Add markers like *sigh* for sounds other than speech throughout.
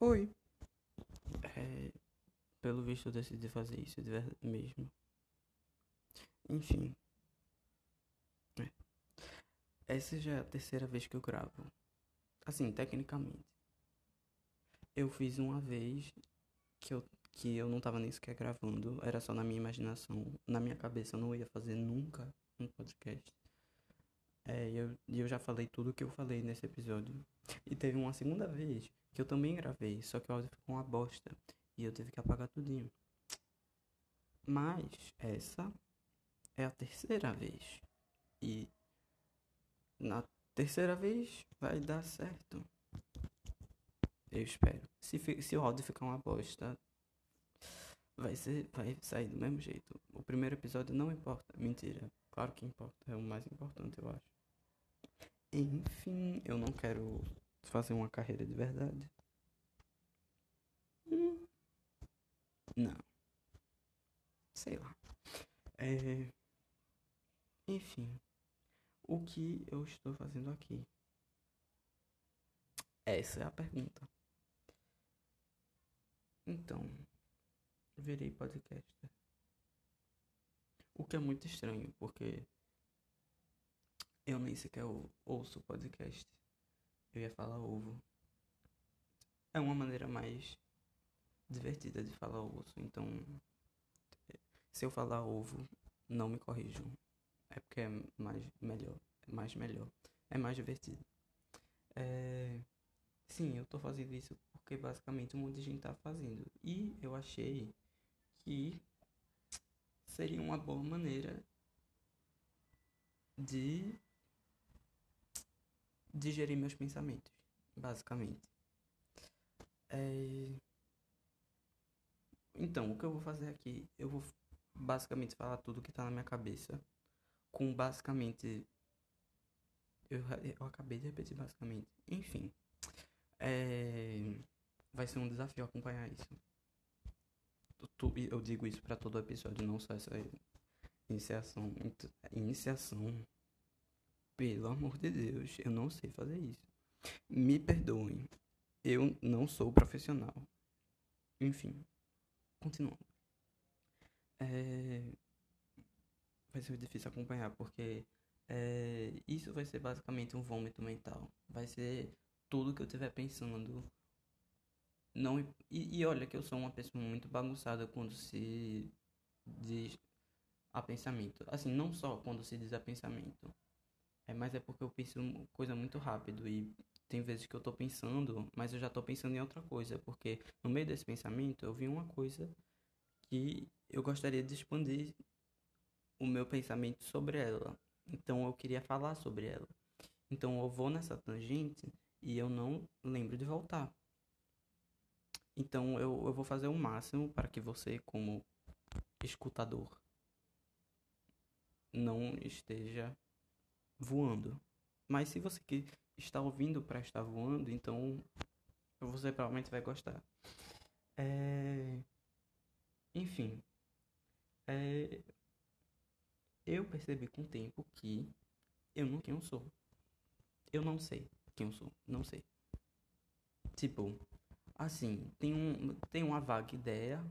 Oi. É, pelo visto eu decidi fazer isso de verdade mesmo. Enfim. É. Essa já é a terceira vez que eu gravo. Assim, tecnicamente. Eu fiz uma vez que eu, que eu não tava nem sequer gravando, era só na minha imaginação. Na minha cabeça eu não ia fazer nunca um podcast. É, e eu, eu já falei tudo que eu falei nesse episódio. E teve uma segunda vez que eu também gravei, só que o áudio ficou uma bosta. E eu tive que apagar tudinho. Mas essa é a terceira vez. E na terceira vez vai dar certo. Eu espero. Se, se o áudio ficar uma bosta, vai ser. Vai sair do mesmo jeito. O primeiro episódio não importa. Mentira. Claro que importa. É o mais importante, eu acho. Enfim, eu não quero fazer uma carreira de verdade. Hum. Não. Sei lá. É... Enfim. O que eu estou fazendo aqui? Essa é a pergunta. Então, virei podcaster. O que é muito estranho, porque eu nem sequer ouço podcast. Eu ia falar ovo. É uma maneira mais divertida de falar osso. Então, se eu falar ovo, não me corrijam. É porque é mais melhor. É mais melhor. É mais divertido. É... Sim, eu tô fazendo isso porque basicamente um monte de gente tá fazendo. E eu achei que seria uma boa maneira de digerir meus pensamentos, basicamente. É... Então, o que eu vou fazer aqui? Eu vou basicamente falar tudo que tá na minha cabeça. Com basicamente. Eu, eu acabei de repetir basicamente. Enfim. É... Vai ser um desafio acompanhar isso. Eu digo isso para todo episódio, não só essa iniciação. Iniciação pelo amor de Deus, eu não sei fazer isso. Me perdoem. Eu não sou profissional. Enfim, continuando. É... Vai ser difícil acompanhar, porque é... isso vai ser basicamente um vômito mental. Vai ser tudo que eu estiver pensando. Não... E, e olha que eu sou uma pessoa muito bagunçada quando se diz a pensamento. Assim, não só quando se diz a pensamento é, mas é porque eu penso coisa muito rápido e tem vezes que eu tô pensando, mas eu já tô pensando em outra coisa, porque no meio desse pensamento eu vi uma coisa que eu gostaria de expandir o meu pensamento sobre ela. Então eu queria falar sobre ela. Então eu vou nessa tangente e eu não lembro de voltar. Então eu, eu vou fazer o máximo para que você, como escutador, não esteja voando. Mas se você que está ouvindo para estar voando, então você provavelmente vai gostar. É... Enfim, é... eu percebi com o tempo que eu não quem eu sou. Eu não sei quem eu sou, não sei. Tipo, assim, tem, um, tem uma vaga ideia,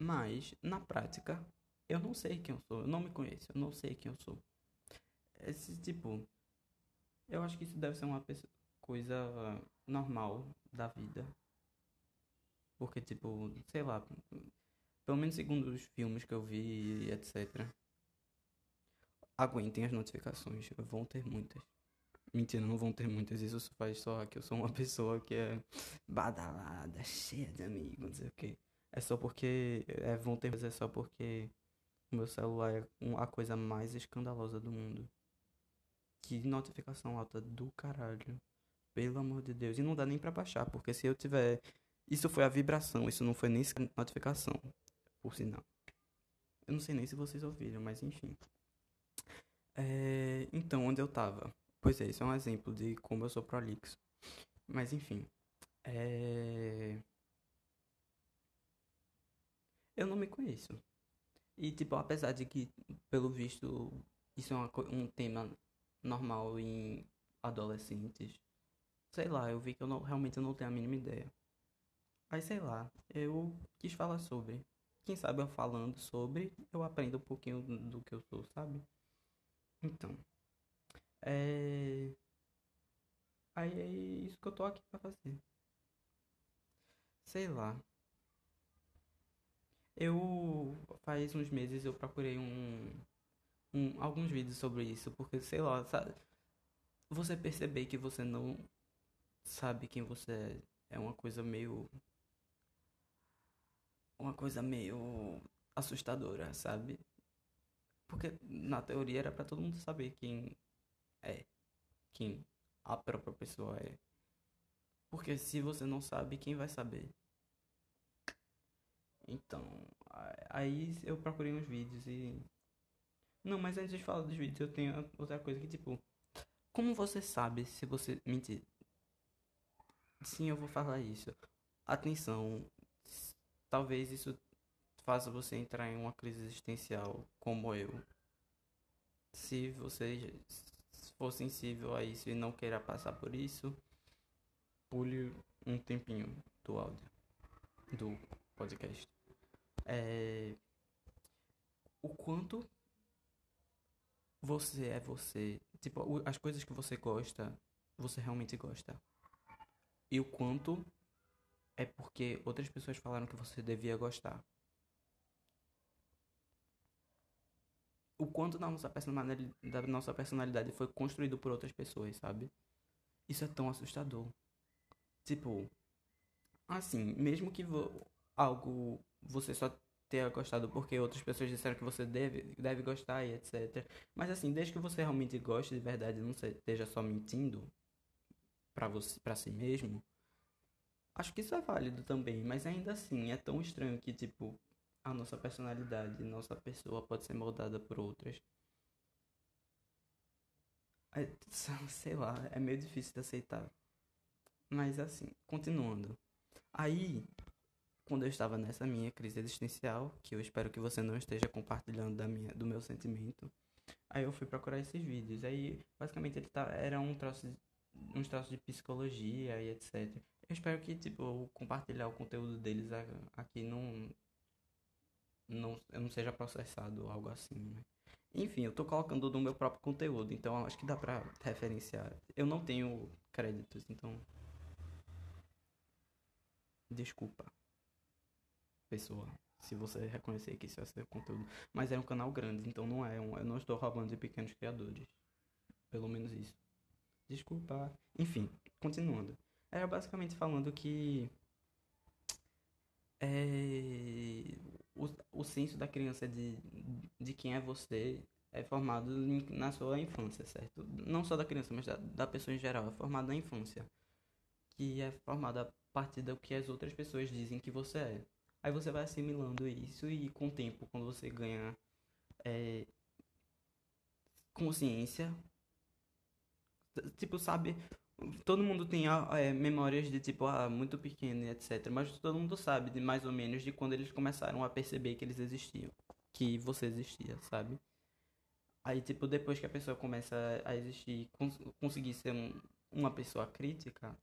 mas na prática eu não sei quem eu sou, eu não me conheço, eu não sei quem eu sou esse tipo. Eu acho que isso deve ser uma coisa normal da vida. Porque, tipo, sei lá. Pelo menos segundo os filmes que eu vi, etc. Aguentem as notificações. Vão ter muitas. Mentira, não vão ter muitas. Isso faz só que eu sou uma *laughs* pessoa que é badalada, cheia de amigos, não sei o que. É só porque. É, vão ter, mas é só porque o meu celular é a coisa mais escandalosa do mundo. Que notificação alta do caralho. Pelo amor de Deus. E não dá nem pra baixar, porque se eu tiver. Isso foi a vibração, isso não foi nem notificação. Por sinal. Eu não sei nem se vocês ouviram, mas enfim. É... Então, onde eu tava? Pois é, isso é um exemplo de como eu sou prolixo. Mas enfim. É... Eu não me conheço. E, tipo, apesar de que, pelo visto, isso é uma, um tema normal em adolescentes. Sei lá, eu vi que eu não, realmente não tenho a mínima ideia. Aí sei lá, eu quis falar sobre. Quem sabe eu falando sobre, eu aprendo um pouquinho do que eu sou, sabe? Então. É. Aí é isso que eu tô aqui pra fazer. Sei lá. Eu faz uns meses eu procurei um, um alguns vídeos sobre isso, porque sei lá, sabe? Você perceber que você não sabe quem você é, é uma coisa meio uma coisa meio assustadora, sabe? Porque na teoria era para todo mundo saber quem é, quem a própria pessoa é. Porque se você não sabe, quem vai saber? Então, aí eu procurei uns vídeos e. Não, mas antes de falar dos vídeos, eu tenho outra coisa que, tipo. Como você sabe se você mentir? Sim, eu vou falar isso. Atenção, talvez isso faça você entrar em uma crise existencial, como eu. Se você for sensível a isso e não queira passar por isso, pule um tempinho do áudio, do podcast. É... O quanto você é você. Tipo, as coisas que você gosta, você realmente gosta. E o quanto é porque outras pessoas falaram que você devia gostar. O quanto da nossa personalidade, da nossa personalidade foi construído por outras pessoas, sabe? Isso é tão assustador. Tipo, assim, mesmo que algo você só tenha gostado porque outras pessoas disseram que você deve, deve gostar e etc. Mas assim, desde que você realmente goste de verdade, não esteja só mentindo para você, para si mesmo, Acho que isso é válido também, mas ainda assim é tão estranho que, tipo, a nossa personalidade, nossa pessoa pode ser moldada por outras. É, *laughs* sei lá, é meio difícil de aceitar. Mas assim, continuando. Aí, quando eu estava nessa minha crise existencial, que eu espero que você não esteja compartilhando da minha, do meu sentimento, aí eu fui procurar esses vídeos. Aí, basicamente, ele tá, era um troço, uns troços de psicologia e etc. Eu espero que, tipo, compartilhar o conteúdo deles aqui não, não, não seja processado ou algo assim, né? Enfim, eu tô colocando do meu próprio conteúdo, então acho que dá pra referenciar. Eu não tenho créditos, então. Desculpa, pessoa, se você reconhecer que isso é seu conteúdo. Mas é um canal grande, então não é um. Eu não estou roubando de pequenos criadores. Pelo menos isso. Desculpa. Enfim, continuando. Era basicamente falando que é, o, o senso da criança de, de quem é você é formado na sua infância, certo? Não só da criança, mas da, da pessoa em geral, é formado na infância. Que é formado a partir do que as outras pessoas dizem que você é. Aí você vai assimilando isso e com o tempo, quando você ganha é, consciência, tipo, sabe todo mundo tem é, memórias de tipo, ah, muito pequeno e etc. Mas todo mundo sabe de mais ou menos de quando eles começaram a perceber que eles existiam. Que você existia, sabe? Aí, tipo, depois que a pessoa começa a existir, cons conseguir ser um, uma pessoa crítica,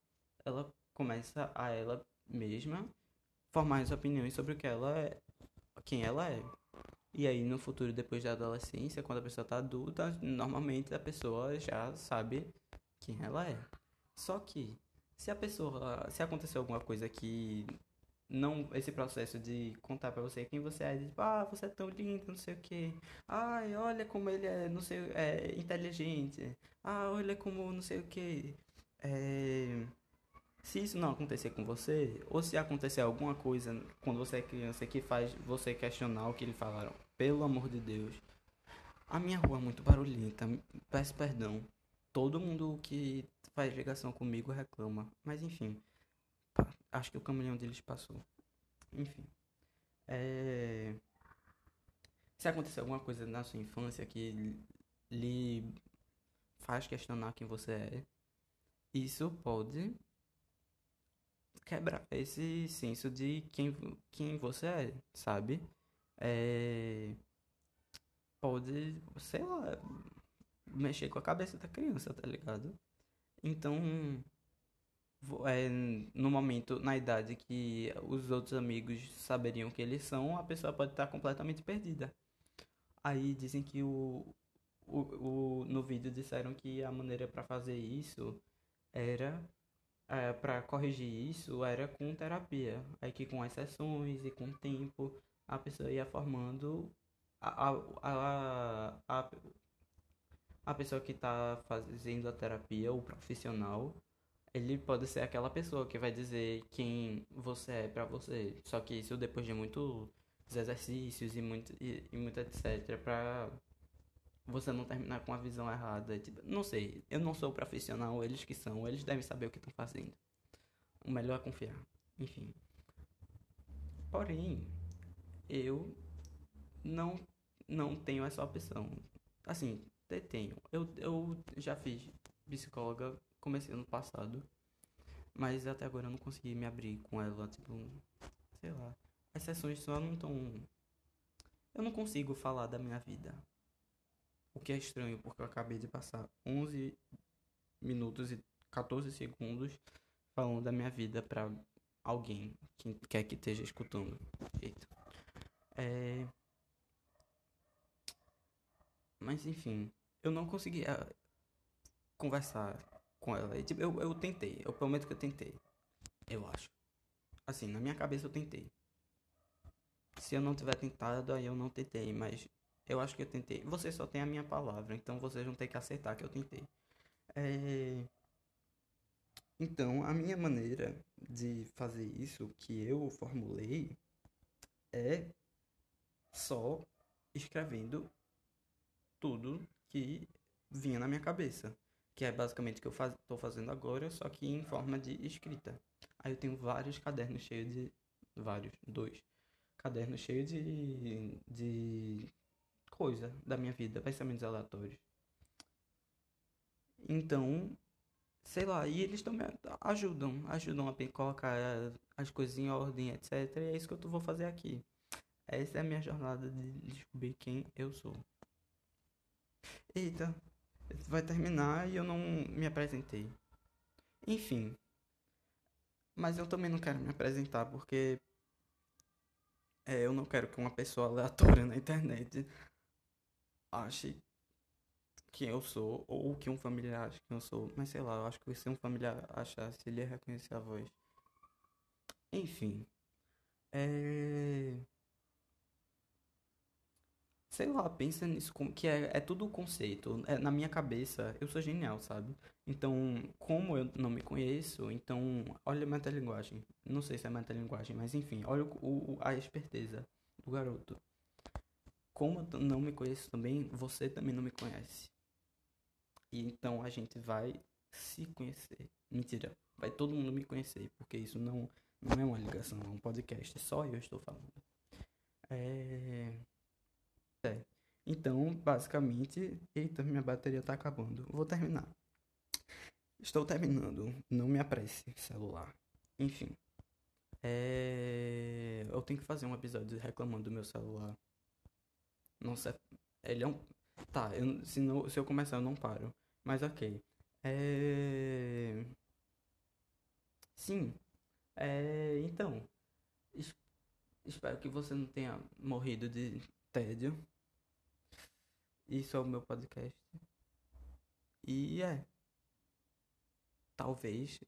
ela começa a ela mesma formar as opiniões sobre o que ela é, quem ela é. E aí, no futuro, depois da adolescência, quando a pessoa tá adulta, normalmente a pessoa já sabe quem ela é. Só que, se a pessoa, se acontecer alguma coisa que não esse processo de contar para você quem você é, de, tipo, ah, você é tão lindo, não sei o que. Ai, olha como ele é, não sei, é inteligente. Ah, olha como não sei o que. É... Se isso não acontecer com você, ou se acontecer alguma coisa quando você é criança que faz você questionar o que lhe falaram, pelo amor de Deus. A minha rua é muito barulhenta, peço perdão todo mundo que faz ligação comigo reclama. Mas enfim, acho que o caminhão deles passou. Enfim. É... Se acontecer alguma coisa na sua infância que lhe faz questionar quem você é, isso pode quebrar esse senso de quem, quem você é, sabe? É... Pode, sei lá, mexer com a cabeça da criança, tá ligado? Então, é, no momento, na idade que os outros amigos saberiam que eles são, a pessoa pode estar completamente perdida. Aí dizem que o, o, o no vídeo disseram que a maneira para fazer isso era é, para corrigir isso era com terapia. Aí que com as sessões e com o tempo a pessoa ia formando a, a, a, a, a pessoa que está fazendo a terapia, o profissional, ele pode ser aquela pessoa que vai dizer quem você é pra você. Só que isso depois de muitos exercícios e muito, e, e muito etc. Pra você não terminar com a visão errada. Tipo, não sei, eu não sou profissional, eles que são, eles devem saber o que estão fazendo. O melhor é confiar. Enfim. Porém, eu não não tenho essa opção. Assim, tenho. Eu, eu já fiz psicóloga, comecei ano passado, mas até agora eu não consegui me abrir com ela, tipo, sei lá. As sessões só não tão eu não consigo falar da minha vida. O que é estranho, porque eu acabei de passar 11 minutos e 14 segundos falando da minha vida pra alguém que quer que esteja escutando. Eita. É... Mas enfim, eu não conseguia conversar com ela. Tipo, eu, eu tentei, eu prometo que eu tentei. Eu acho. Assim, na minha cabeça eu tentei. Se eu não tiver tentado, aí eu não tentei, mas eu acho que eu tentei. Você só tem a minha palavra, então vocês vão ter que aceitar que eu tentei. É... Então, a minha maneira de fazer isso que eu formulei é só escrevendo tudo que vinha na minha cabeça, que é basicamente o que eu faz, tô fazendo agora, só que em forma de escrita. Aí eu tenho vários cadernos cheios de vários, dois cadernos cheios de de coisa da minha vida, pensamentos aleatórios. Então, sei lá, e eles também ajudam, ajudam a colocar as coisas em ordem, etc. E é isso que eu vou fazer aqui. Essa é a minha jornada de descobrir quem eu sou. Eita, vai terminar e eu não me apresentei. Enfim, mas eu também não quero me apresentar porque é, eu não quero que uma pessoa aleatória *laughs* na internet ache quem eu sou ou que um familiar ache quem eu sou. Mas sei lá, eu acho que se um familiar achasse, ele ia reconhecer a voz. Enfim, é. Sei lá, pensa nisso como que é, é tudo conceito. É, na minha cabeça, eu sou genial, sabe? Então, como eu não me conheço, então, olha a metalinguagem. Não sei se é metalinguagem, mas enfim, olha o, o- a esperteza do garoto. Como eu não me conheço também, você também não me conhece. E então a gente vai se conhecer. Mentira, vai todo mundo me conhecer, porque isso não, não é uma ligação, é um podcast, só eu estou falando. É. É. Então, basicamente, eita, minha bateria tá acabando. Vou terminar. Estou terminando. Não me apresse, celular. Enfim. É... Eu tenho que fazer um episódio reclamando do meu celular. Nossa, ele é um. Tá, eu- se, não, se eu começar eu não paro. Mas ok. É... Sim. É... Então. es- Espero que você não tenha morrido de tédio. Isso é o meu podcast. E é. Talvez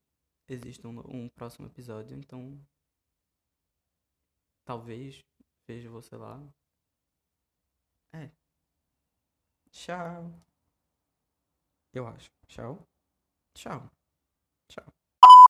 exista um, um próximo episódio, então. Talvez veja você lá. É. Tchau. Eu acho. Tchau. Tchau.